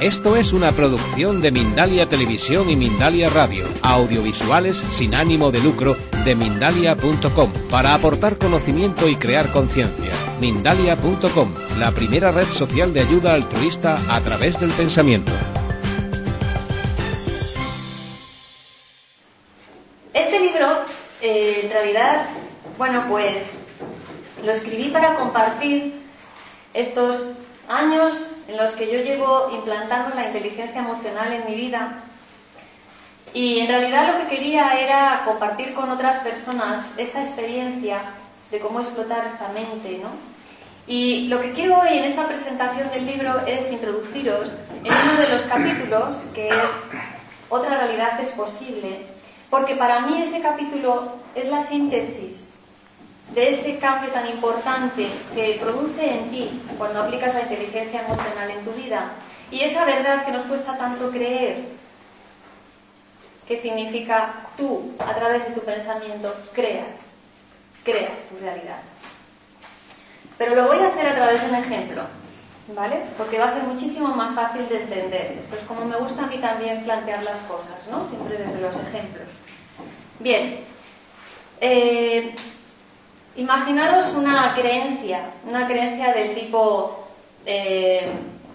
Esto es una producción de Mindalia Televisión y Mindalia Radio, audiovisuales sin ánimo de lucro de mindalia.com, para aportar conocimiento y crear conciencia. Mindalia.com, la primera red social de ayuda altruista a través del pensamiento. Este libro, eh, en realidad, bueno, pues lo escribí para compartir estos años en los que yo llevo implantando la inteligencia emocional en mi vida y en realidad lo que quería era compartir con otras personas esta experiencia de cómo explotar esta mente, ¿no? Y lo que quiero hoy en esta presentación del libro es introduciros en uno de los capítulos que es Otra realidad es posible, porque para mí ese capítulo es la síntesis de ese cambio tan importante que produce en ti cuando aplicas la inteligencia emocional en tu vida y esa verdad que nos cuesta tanto creer, que significa tú, a través de tu pensamiento, creas, creas tu realidad. Pero lo voy a hacer a través de un ejemplo, ¿vale? Porque va a ser muchísimo más fácil de entender. Esto es como me gusta a mí también plantear las cosas, ¿no? Siempre desde los ejemplos. Bien. Eh, Imaginaros una creencia, una creencia del tipo, eh,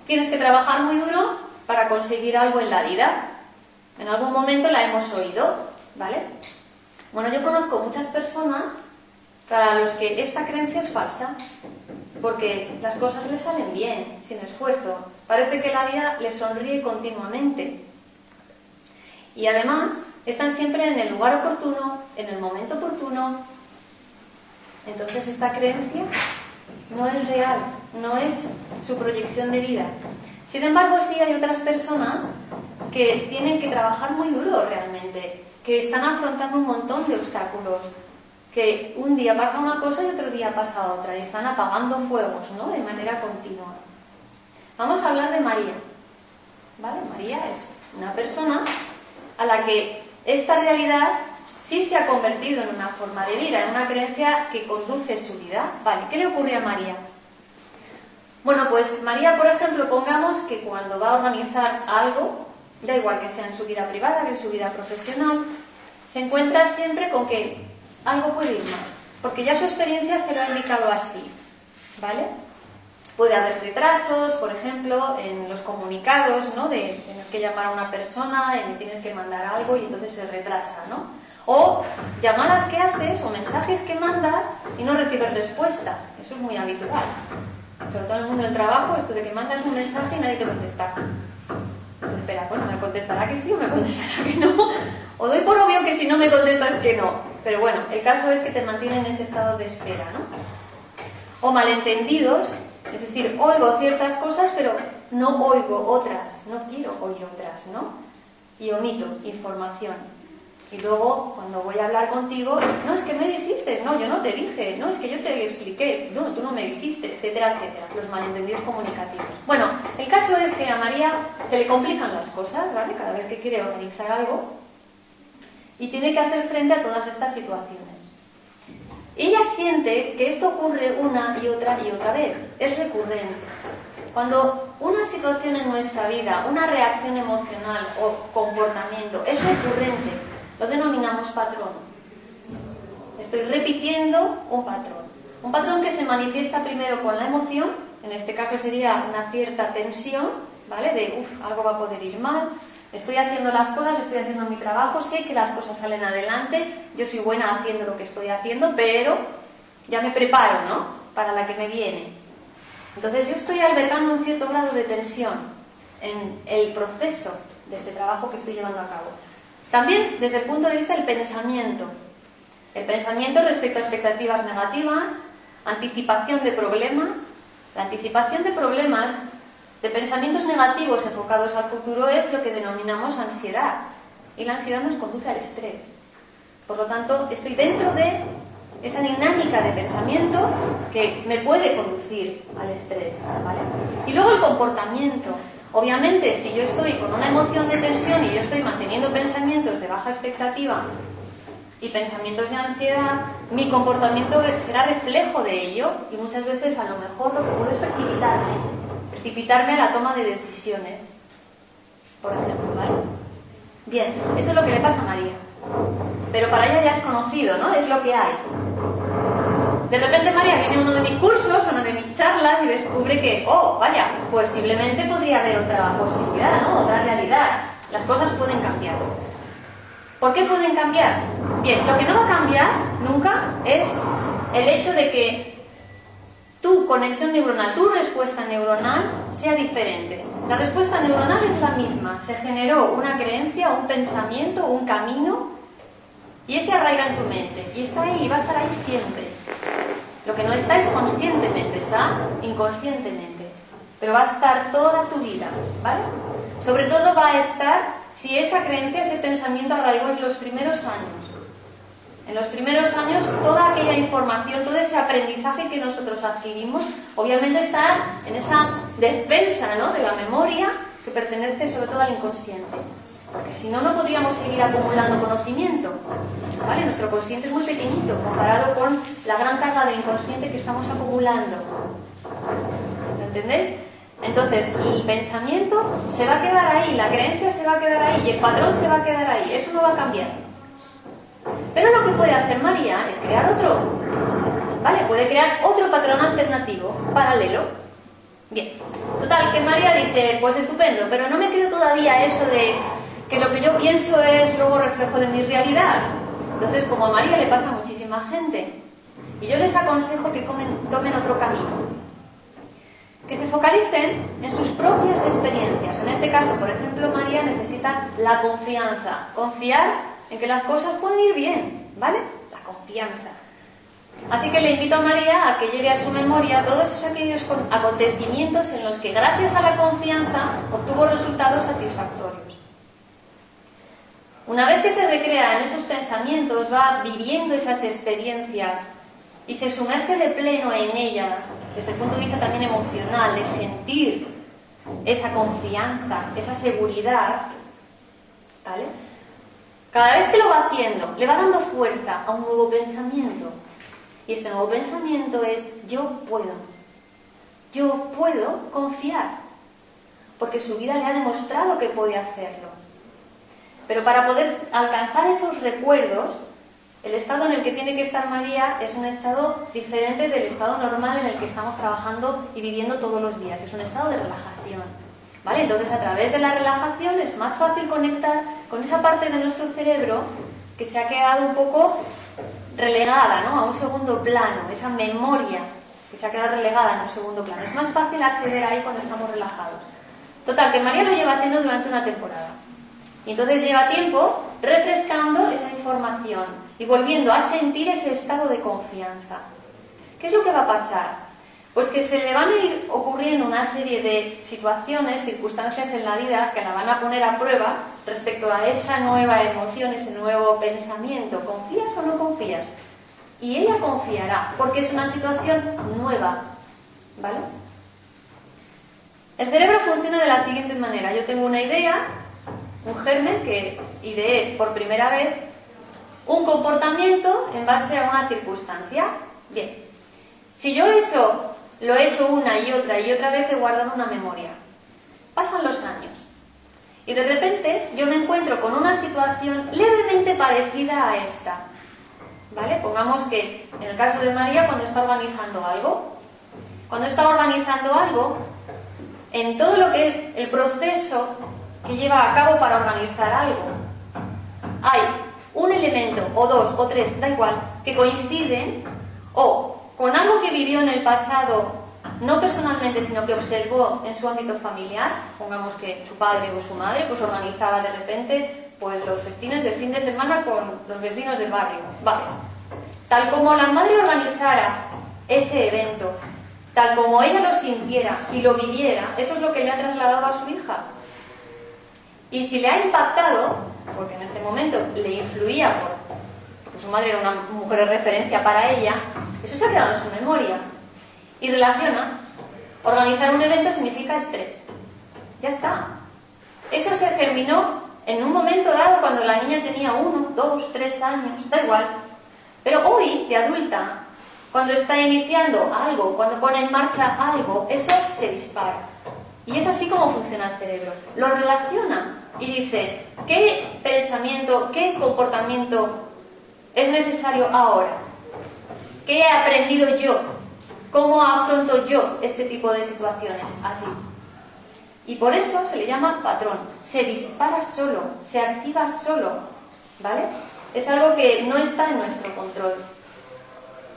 tienes que trabajar muy duro para conseguir algo en la vida. En algún momento la hemos oído, ¿vale? Bueno, yo conozco muchas personas para los que esta creencia es falsa, porque las cosas les salen bien, sin esfuerzo. Parece que la vida les sonríe continuamente. Y además, están siempre en el lugar oportuno, en el momento oportuno, entonces esta creencia no es real, no es su proyección de vida. Sin embargo, sí hay otras personas que tienen que trabajar muy duro realmente, que están afrontando un montón de obstáculos, que un día pasa una cosa y otro día pasa otra, y están apagando fuegos, ¿no? De manera continua. Vamos a hablar de María. ¿Vale? María es una persona a la que esta realidad sí se ha convertido en una forma de vida, en una creencia que conduce su vida. Vale, ¿qué le ocurre a María? Bueno, pues María, por ejemplo, pongamos que cuando va a organizar algo, da igual que sea en su vida privada que en su vida profesional, se encuentra siempre con que algo puede ir mal, porque ya su experiencia se lo ha indicado así, ¿vale? Puede haber retrasos, por ejemplo, en los comunicados, ¿no? De tener que llamar a una persona, y tienes que mandar algo y entonces se retrasa, ¿no? O llamadas que haces o mensajes que mandas y no recibes respuesta. Eso es muy habitual. Sobre todo en el mundo del trabajo, esto de que mandas un mensaje y nadie te contesta. Entonces, espera, bueno, ¿me contestará que sí o me contestará que no? O doy por obvio que si no me contestas que no. Pero bueno, el caso es que te mantienen en ese estado de espera, ¿no? O malentendidos, es decir, oigo ciertas cosas, pero no oigo otras, no quiero oír otras, ¿no? Y omito información. Y luego, cuando voy a hablar contigo, no es que me dijiste, no, yo no te dije, no, es que yo te expliqué, no, tú no me dijiste, etcétera, etcétera. Los malentendidos comunicativos. Bueno, el caso es que a María se le complican las cosas, ¿vale? Cada vez que quiere organizar algo y tiene que hacer frente a todas estas situaciones. Ella siente que esto ocurre una y otra y otra vez, es recurrente. Cuando una situación en nuestra vida, una reacción emocional o comportamiento es recurrente, lo denominamos patrón. Estoy repitiendo un patrón. Un patrón que se manifiesta primero con la emoción, en este caso sería una cierta tensión, ¿vale? De, uff, algo va a poder ir mal, estoy haciendo las cosas, estoy haciendo mi trabajo, sé que las cosas salen adelante, yo soy buena haciendo lo que estoy haciendo, pero ya me preparo, ¿no? Para la que me viene. Entonces yo estoy albergando un cierto grado de tensión en el proceso de ese trabajo que estoy llevando a cabo. También desde el punto de vista del pensamiento. El pensamiento respecto a expectativas negativas, anticipación de problemas. La anticipación de problemas, de pensamientos negativos enfocados al futuro es lo que denominamos ansiedad. Y la ansiedad nos conduce al estrés. Por lo tanto, estoy dentro de esa dinámica de pensamiento que me puede conducir al estrés. Y luego el comportamiento. Obviamente, si yo estoy con una emoción de tensión y yo estoy manteniendo pensamientos de baja expectativa y pensamientos de ansiedad, mi comportamiento será reflejo de ello y muchas veces a lo mejor lo que puedo es precipitarme, precipitarme a la toma de decisiones. por ejemplo, ¿vale? Bien, esto es lo que le pasa a María. Pero para ella ya es conocido, ¿no? Es lo que hay. De repente María viene uno de mis cursos, a una de mis charlas y descubre que, oh, vaya, posiblemente podría haber otra posibilidad, ¿no? Otra realidad. Las cosas pueden cambiar. ¿Por qué pueden cambiar? Bien, lo que no va a cambiar nunca es el hecho de que tu conexión neuronal, tu respuesta neuronal sea diferente. La respuesta neuronal es la misma. Se generó una creencia, un pensamiento, un camino y ese arraiga en tu mente. Y está ahí y va a estar ahí siempre. Lo que no está es conscientemente, está inconscientemente. Pero va a estar toda tu vida, ¿vale? Sobre todo va a estar si esa creencia, ese pensamiento arraigó en los primeros años. En los primeros años, toda aquella información, todo ese aprendizaje que nosotros adquirimos, obviamente está en esa defensa ¿no? de la memoria que pertenece sobre todo al inconsciente. Porque si no, no podríamos seguir acumulando conocimiento. ¿Vale? Nuestro consciente es muy pequeñito comparado con la gran carga de inconsciente que estamos acumulando. ¿Me entendéis? Entonces, el pensamiento se va a quedar ahí, la creencia se va a quedar ahí y el patrón se va a quedar ahí. Eso no va a cambiar. Pero lo que puede hacer María es crear otro. ¿Vale? Puede crear otro patrón alternativo, paralelo. Bien. Total, que María dice, pues estupendo, pero no me creo todavía eso de que lo que yo pienso es luego reflejo de mi realidad. Entonces, como a María le pasa a muchísima gente. Y yo les aconsejo que tomen otro camino. Que se focalicen en sus propias experiencias. En este caso, por ejemplo, María necesita la confianza. Confiar en que las cosas pueden ir bien, ¿vale? La confianza. Así que le invito a María a que lleve a su memoria todos aquellos acontecimientos en los que gracias a la confianza obtuvo resultados satisfactorios. Una vez que se recrea en esos pensamientos, va viviendo esas experiencias y se sumerge de pleno en ellas, desde el punto de vista también emocional, de sentir esa confianza, esa seguridad, ¿vale? Cada vez que lo va haciendo, le va dando fuerza a un nuevo pensamiento. Y este nuevo pensamiento es yo puedo. Yo puedo confiar. Porque su vida le ha demostrado que puede hacerlo. Pero para poder alcanzar esos recuerdos, el estado en el que tiene que estar María es un estado diferente del estado normal en el que estamos trabajando y viviendo todos los días. Es un estado de relajación. ¿Vale? Entonces, a través de la relajación es más fácil conectar con esa parte de nuestro cerebro que se ha quedado un poco relegada, ¿no? A un segundo plano, esa memoria que se ha quedado relegada en un segundo plano. Es más fácil acceder ahí cuando estamos relajados. Total, que María lo lleva haciendo durante una temporada. Y entonces lleva tiempo refrescando esa información y volviendo a sentir ese estado de confianza. ¿Qué es lo que va a pasar? Pues que se le van a ir ocurriendo una serie de situaciones, circunstancias en la vida que la van a poner a prueba respecto a esa nueva emoción, ese nuevo pensamiento. ¿Confías o no confías? Y ella confiará, porque es una situación nueva. ¿Vale? El cerebro funciona de la siguiente manera. Yo tengo una idea, un germen que ideé por primera vez, un comportamiento en base a una circunstancia. Bien, si yo eso lo he hecho una y otra y otra vez he guardado una memoria. Pasan los años. Y de repente yo me encuentro con una situación levemente parecida a esta. ¿Vale? Pongamos que en el caso de María, cuando está organizando algo, cuando está organizando algo, en todo lo que es el proceso que lleva a cabo para organizar algo, hay un elemento, o dos, o tres, da igual, que coinciden o con algo que vivió en el pasado, no personalmente, sino que observó en su ámbito familiar, pongamos que su padre o su madre, pues organizaba de repente pues los festines del fin de semana con los vecinos del barrio. Vale. Tal como la madre organizara ese evento, tal como ella lo sintiera y lo viviera, eso es lo que le ha trasladado a su hija. Y si le ha impactado, porque en este momento le influía porque su madre era una mujer de referencia para ella, eso se ha quedado en su memoria. Y relaciona. Organizar un evento significa estrés. Ya está. Eso se terminó en un momento dado cuando la niña tenía uno, dos, tres años, da igual. Pero hoy, de adulta, cuando está iniciando algo, cuando pone en marcha algo, eso se dispara. Y es así como funciona el cerebro. Lo relaciona y dice, ¿qué pensamiento, qué comportamiento es necesario ahora? ¿Qué he aprendido yo? ¿Cómo afronto yo este tipo de situaciones? Así. Y por eso se le llama patrón. Se dispara solo, se activa solo. ¿Vale? Es algo que no está en nuestro control.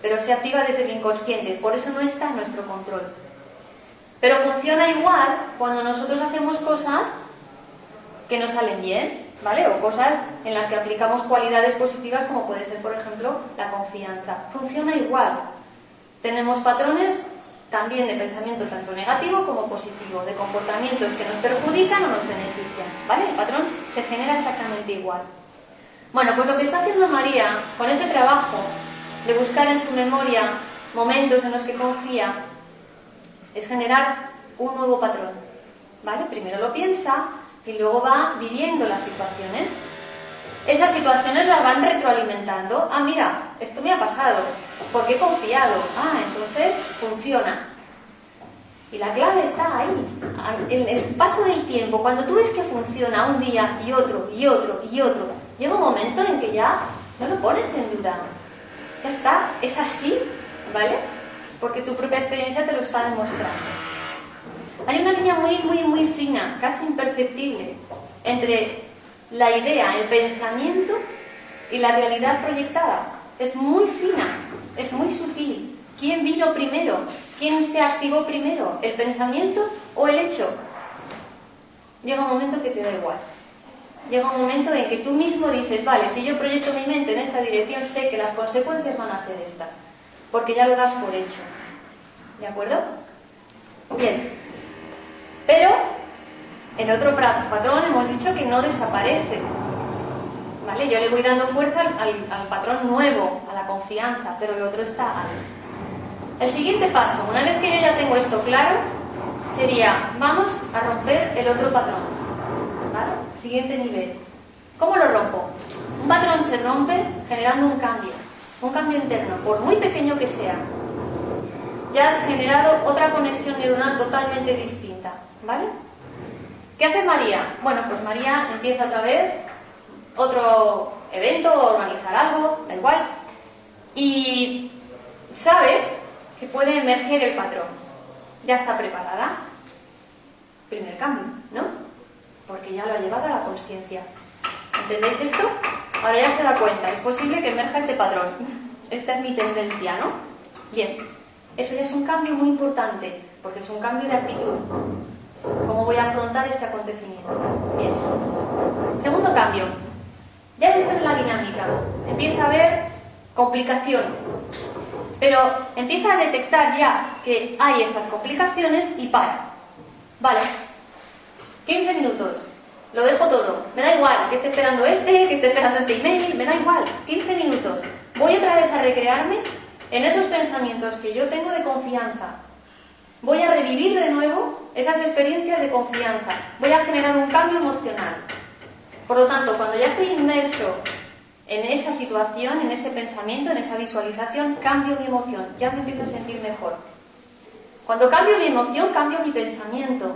Pero se activa desde el inconsciente. Por eso no está en nuestro control. Pero funciona igual cuando nosotros hacemos cosas que no salen bien, ¿vale? O cosas en las que aplicamos cualidades positivas como puede ser, por ejemplo, la confianza. Funciona igual. Tenemos patrones también de pensamiento tanto negativo como positivo, de comportamientos que nos perjudican o nos benefician, ¿vale? El patrón se genera exactamente igual. Bueno, pues lo que está haciendo María con ese trabajo de buscar en su memoria momentos en los que confía es generar un nuevo patrón, ¿vale? Primero lo piensa y luego va viviendo las situaciones. Esas situaciones las van retroalimentando. Ah, mira, esto me ha pasado, porque he confiado. Ah, entonces funciona. Y la clave está ahí, en el paso del tiempo. Cuando tú ves que funciona un día y otro y otro y otro, llega un momento en que ya no lo pones en duda. Ya está, es así, ¿vale? Porque tu propia experiencia te lo está demostrando. Hay una línea muy, muy, muy fina, casi imperceptible, entre la idea, el pensamiento y la realidad proyectada. Es muy fina, es muy sutil. ¿Quién vino primero? ¿Quién se activó primero? ¿El pensamiento o el hecho? Llega un momento que te da igual. Llega un momento en que tú mismo dices, vale, si yo proyecto mi mente en esta dirección, sé que las consecuencias van a ser estas, porque ya lo das por hecho. ¿De acuerdo? Bien. Pero en otro patrón hemos dicho que no desaparece. ¿Vale? Yo le voy dando fuerza al, patrón nuevo, a la confianza, pero el otro está ahí. El siguiente paso, una vez que yo ya tengo esto claro, sería, vamos a romper el otro patrón. ¿Vale? Siguiente nivel. ¿Cómo lo rompo? Un patrón se rompe generando un cambio, un cambio interno, por muy pequeño que sea. Ya has generado otra conexión neuronal totalmente distinta, ¿vale? ¿Qué hace María? Bueno, pues María empieza otra vez otro evento, organizar algo, da igual, y sabe que puede emerger el patrón. Ya está preparada. Primer cambio, ¿no? Porque ya lo ha llevado a la conciencia. ¿Entendéis esto? Ahora ya se da cuenta, es posible que emerja este patrón. Esta es mi tendencia, ¿no? Bien, eso ya es un cambio muy importante, porque es un cambio de actitud. ¿Cómo voy a afrontar este acontecimiento? Bien. Segundo cambio. Ya entra en la dinámica. Empieza a haber complicaciones. Pero empieza a detectar ya que hay estas complicaciones y para. Vale. 15 minutos. Lo dejo todo. Me da igual que esté esperando este, que esté esperando este email. Me da igual. 15 minutos. Voy otra vez a recrearme en esos pensamientos que yo tengo de confianza, Voy a revivir de nuevo esas experiencias de confianza. Voy a generar un cambio emocional. Por lo tanto, cuando ya estoy inmerso en esa situación, en ese pensamiento, en esa visualización, cambio mi emoción. Ya me empiezo a sentir mejor. Cuando cambio mi emoción, cambio mi pensamiento.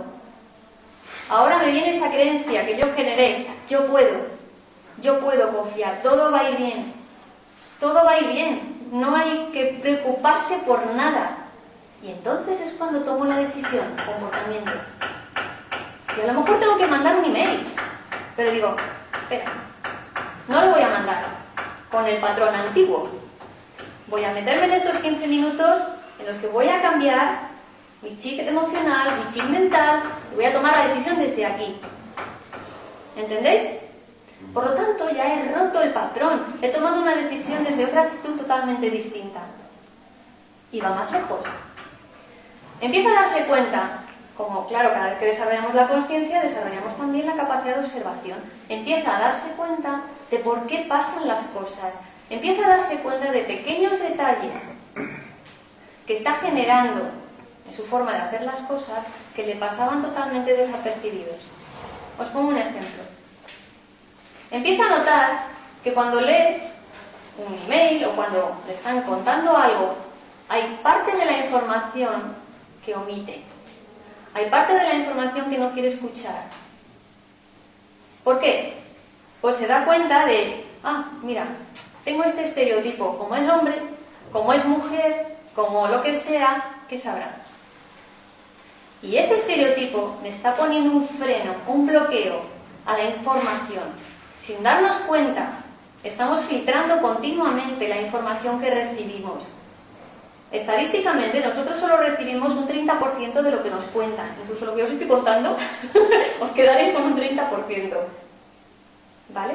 Ahora me viene esa creencia que yo generé. Yo puedo. Yo puedo confiar. Todo va a bien. Todo va a bien. No hay que preocuparse por nada. Y entonces es cuando tomo la decisión, comportamiento. Y a lo mejor tengo que mandar un email, pero digo, espera, no lo voy a mandar con el patrón antiguo. Voy a meterme en estos 15 minutos en los que voy a cambiar mi chip emocional, mi chip mental, voy a tomar la decisión desde aquí. ¿Entendéis? Por lo tanto, ya he roto el patrón, he tomado una decisión desde otra actitud totalmente distinta. Y va más lejos. Empieza a darse cuenta, como claro, cada vez que desarrollamos la conciencia, desarrollamos también la capacidad de observación. Empieza a darse cuenta de por qué pasan las cosas. Empieza a darse cuenta de pequeños detalles que está generando su forma de hacer las cosas que le pasaban totalmente desapercibidos. Os pongo un ejemplo. Empieza a notar que cuando lee un email o cuando le están contando algo, hay parte de la información que omite. hay parte de la información que no quiere escuchar. ¿Por qué? Pues se da cuenta de, ah, mira, tengo este estereotipo, como es hombre, como es mujer, como lo que sea, ¿qué sabrá? Y ese estereotipo me está poniendo un freno, un bloqueo a la información. Sin darnos cuenta, estamos filtrando continuamente la información que recibimos. Estadísticamente, nosotros solo recibimos un 30% de lo que nos cuentan. Incluso lo que os estoy contando, os quedaréis con un 30%. ¿Vale?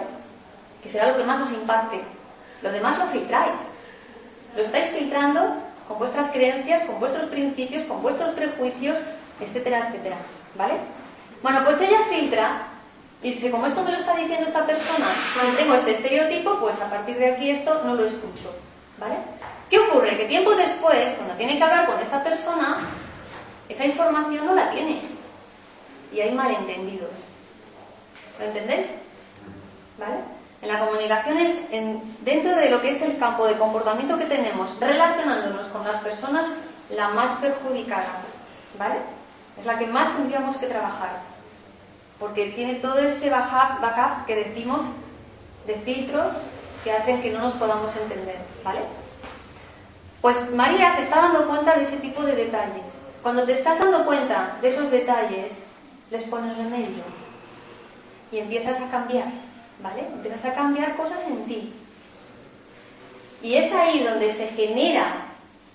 Que será lo que más os impacte. Lo demás lo filtráis. Lo estáis filtrando con vuestras creencias, con vuestros principios, con vuestros prejuicios, etcétera, etcétera. ¿Vale? Bueno, pues ella filtra y dice, como esto me lo está diciendo esta persona, tengo este estereotipo, pues a partir de aquí esto no lo escucho. ¿Vale? ¿Qué ocurre? Que tiempo después, cuando tiene que hablar con esta persona, esa información no la tiene. Y hay malentendidos. ¿Lo entendéis? ¿Vale? En la comunicación es dentro de lo que es el campo de comportamiento que tenemos, relacionándonos con las personas, la más perjudicada. ¿Vale? Es la que más tendríamos que trabajar. Porque tiene todo ese backup que decimos de filtros que hacen que no nos podamos entender. ¿Vale? Pues María se está dando cuenta de ese tipo de detalles. Cuando te estás dando cuenta de esos detalles, les pones remedio y empiezas a cambiar, ¿vale? Empiezas a cambiar cosas en ti. Y es ahí donde se genera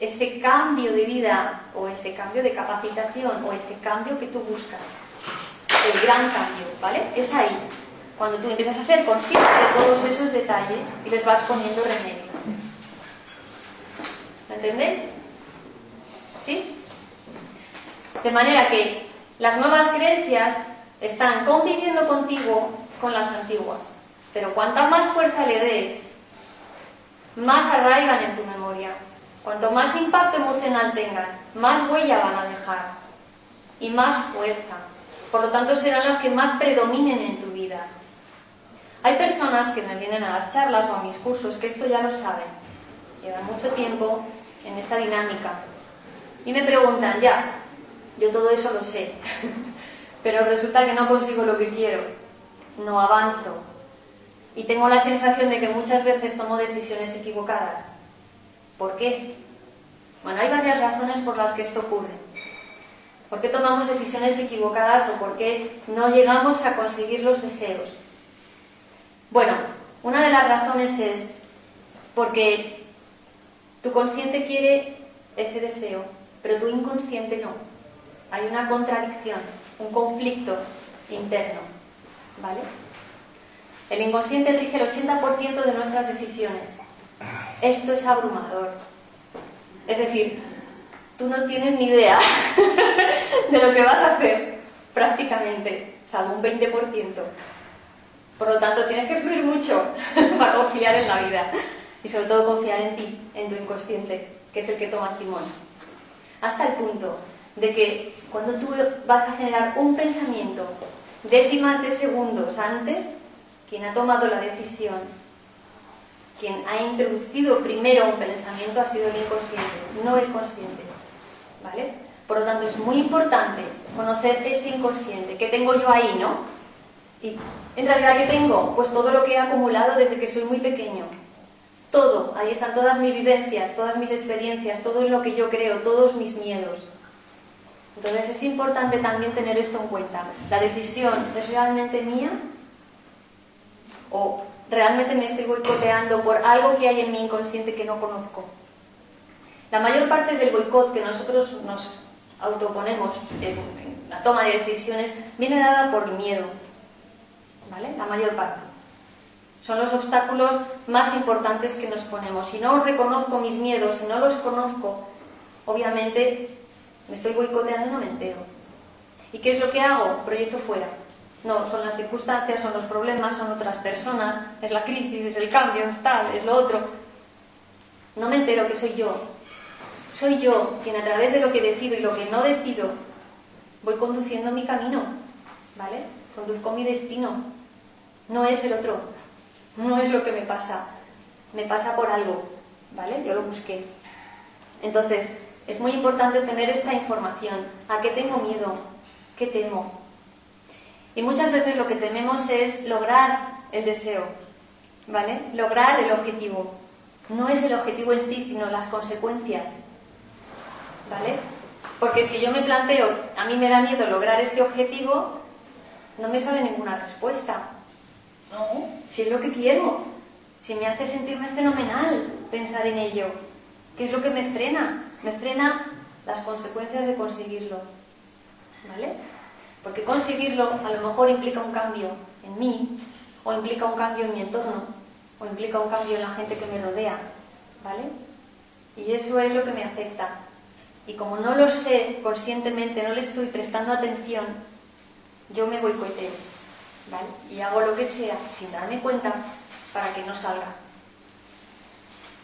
ese cambio de vida o ese cambio de capacitación o ese cambio que tú buscas. El gran cambio, ¿vale? Es ahí, cuando tú empiezas a ser consciente de todos esos detalles y les vas poniendo remedio. ¿Me entendéis? ¿Sí? De manera que las nuevas creencias están conviviendo contigo con las antiguas. Pero cuanta más fuerza le des, más arraigan en tu memoria. Cuanto más impacto emocional tengan, más huella van a dejar y más fuerza. Por lo tanto, serán las que más predominen en tu vida. Hay personas que me vienen a las charlas o a mis cursos que esto ya lo saben. Llevan mucho tiempo en esta dinámica. Y me preguntan, ya, yo todo eso lo sé, pero resulta que no consigo lo que quiero, no avanzo. Y tengo la sensación de que muchas veces tomo decisiones equivocadas. ¿Por qué? Bueno, hay varias razones por las que esto ocurre. ¿Por qué tomamos decisiones equivocadas o por qué no llegamos a conseguir los deseos? Bueno, una de las razones es porque tu consciente quiere ese deseo, pero tu inconsciente no. Hay una contradicción, un conflicto interno. ¿Vale? El inconsciente rige el 80% de nuestras decisiones. Esto es abrumador. Es decir, tú no tienes ni idea de lo que vas a hacer prácticamente, salvo un 20%. Por lo tanto, tienes que fluir mucho para confiar en la vida y sobre todo confiar en ti, en tu inconsciente, que es el que toma timón. Hasta el punto de que cuando tú vas a generar un pensamiento décimas de segundos antes, quien ha tomado la decisión, quien ha introducido primero un pensamiento ha sido el inconsciente, no el consciente. ¿Vale? Por lo tanto, es muy importante conocer ese inconsciente que tengo yo ahí, ¿no? Y en realidad, ¿qué tengo? Pues todo lo que he acumulado desde que soy muy pequeño, todo, ahí están todas mis vivencias, todas mis experiencias, todo lo que yo creo, todos mis miedos. Entonces es importante también tener esto en cuenta. ¿La decisión es realmente mía? ¿O realmente me estoy boicoteando por algo que hay en mi inconsciente que no conozco? La mayor parte del boicot que nosotros nos autoponemos en, la toma de decisiones viene dada por miedo. ¿Vale? La mayor parte. Son los obstáculos más importantes que nos ponemos. Si no reconozco mis miedos, si no los conozco, obviamente me estoy boicoteando y no me entero. ¿Y qué es lo que hago? Proyecto fuera. No, son las circunstancias, son los problemas, son otras personas, es la crisis, es el cambio, es tal, es lo otro. No me entero que soy yo. Soy yo quien a través de lo que decido y lo que no decido voy conduciendo mi camino, ¿vale? Conduzco mi destino. No es el otro. No es lo que me pasa, me pasa por algo, ¿vale? Yo lo busqué. Entonces, es muy importante tener esta información. ¿A qué tengo miedo? ¿Qué temo? Y muchas veces lo que tememos es lograr el deseo, ¿vale? Lograr el objetivo. No es el objetivo en sí, sino las consecuencias, ¿vale? Porque si yo me planteo, a mí me da miedo lograr este objetivo, no me sale ninguna respuesta. No, si es lo que quiero, si me hace sentirme fenomenal pensar en ello, ¿qué es lo que me frena? Me frena las consecuencias de conseguirlo, ¿vale? Porque conseguirlo a lo mejor implica un cambio en mí, o implica un cambio en mi entorno, o implica un cambio en la gente que me rodea, ¿vale? Y eso es lo que me afecta. Y como no lo sé conscientemente, no le estoy prestando atención, yo me boicoteo, ¿vale? Y hago lo que sea sin darme cuenta para que no salga.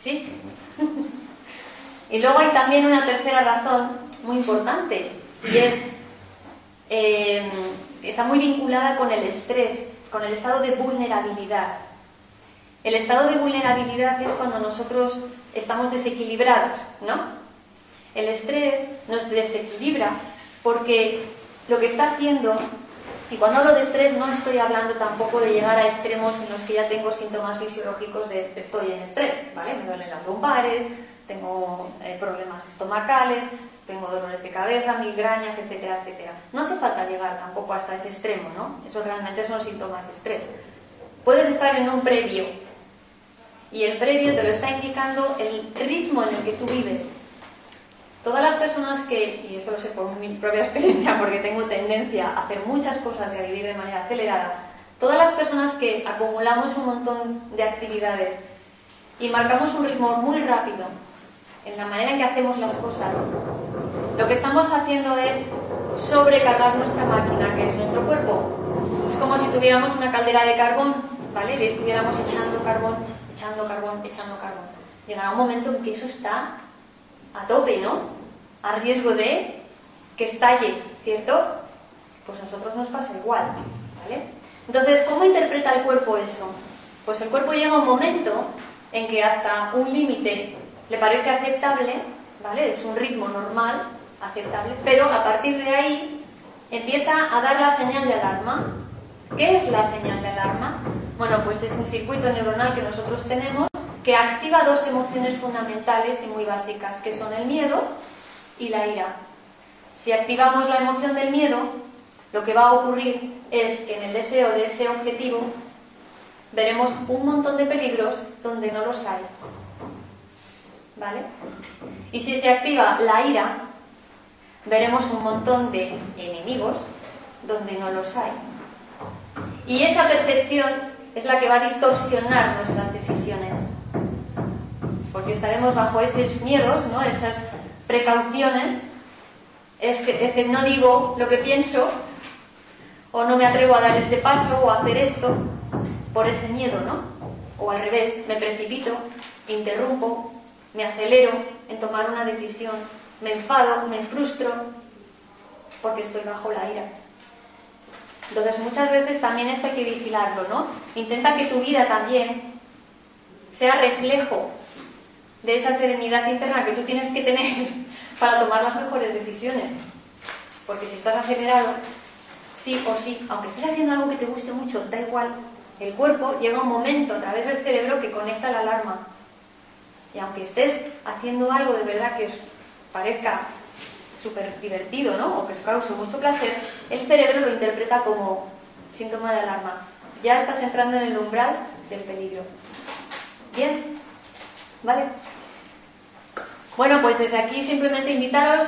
¿Sí? y luego hay también una tercera razón muy importante, y es eh, está muy vinculada con el estrés, con el estado de vulnerabilidad. El estado de vulnerabilidad es cuando nosotros estamos desequilibrados, ¿no? El estrés nos desequilibra porque lo que está haciendo, y cuando hablo de estrés no estoy hablando tampoco de llegar a extremos en los que ya tengo síntomas fisiológicos de estoy en estrés, ¿vale? Me duelen las lumbares, tengo eh, problemas estomacales, tengo dolores de cabeza, migrañas, etcétera, etcétera. No hace falta llegar tampoco hasta ese extremo, ¿no? Eso realmente son síntomas de estrés. Puedes estar en un previo y el previo te lo está indicando el ritmo en el que tú vives. Todas las personas que, y esto lo sé por mi propia experiencia porque tengo tendencia a hacer muchas cosas y a vivir de manera acelerada, todas las personas que acumulamos un montón de actividades y marcamos un ritmo muy rápido en la manera en que hacemos las cosas, lo que estamos haciendo es sobrecargar nuestra máquina, que es nuestro cuerpo. Es como si tuviéramos una caldera de carbón, ¿vale? Le estuviéramos echando carbón, echando carbón, echando carbón. Llegará un momento en que eso está a tope, ¿no? A riesgo de que estalle, ¿cierto? Pues a nosotros nos pasa igual, ¿vale? Entonces, ¿cómo interpreta el cuerpo eso? Pues el cuerpo llega un momento en que hasta un límite le parece aceptable, ¿vale? Es un ritmo normal, aceptable, pero a partir de ahí empieza a dar la señal de alarma. ¿Qué es la señal de alarma? Bueno, pues es un circuito neuronal que nosotros tenemos que activa dos emociones fundamentales y muy básicas, que son el miedo y la ira. Si activamos la emoción del miedo, lo que va a ocurrir es que en el deseo de ese objetivo veremos un montón de peligros donde no los hay. ¿Vale? Y si se activa la ira, veremos un montón de enemigos donde no los hay. Y esa percepción es la que va a distorsionar nuestras decisiones. Porque estaremos bajo esos miedos, ¿no? esas precauciones. Es que ese no digo lo que pienso, o no me atrevo a dar este paso o a hacer esto por ese miedo, ¿no? O al revés, me precipito, interrumpo, me acelero en tomar una decisión, me enfado, me frustro, porque estoy bajo la ira. Entonces muchas veces también esto hay que vigilarlo, ¿no? Intenta que tu vida también sea reflejo de esa serenidad interna que tú tienes que tener para tomar las mejores decisiones. Porque si estás acelerado, sí o sí, aunque estés haciendo algo que te guste mucho, da igual. El cuerpo llega un momento a través del cerebro que conecta la alarma y aunque estés haciendo algo de verdad que os parezca súper divertido, ¿no? O que os cause mucho placer, el cerebro lo interpreta como síntoma de alarma. Ya estás entrando en el umbral del peligro. Bien, ¿vale? Bueno, pues desde aquí simplemente invitaros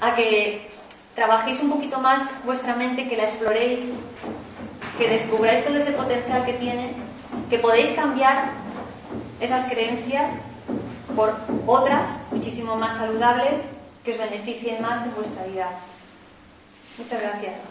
a que trabajéis un poquito más vuestra mente, que la exploréis, que descubráis todo ese potencial que tiene, que podéis cambiar esas creencias por otras muchísimo más saludables que os beneficien más en vuestra vida. Muchas gracias.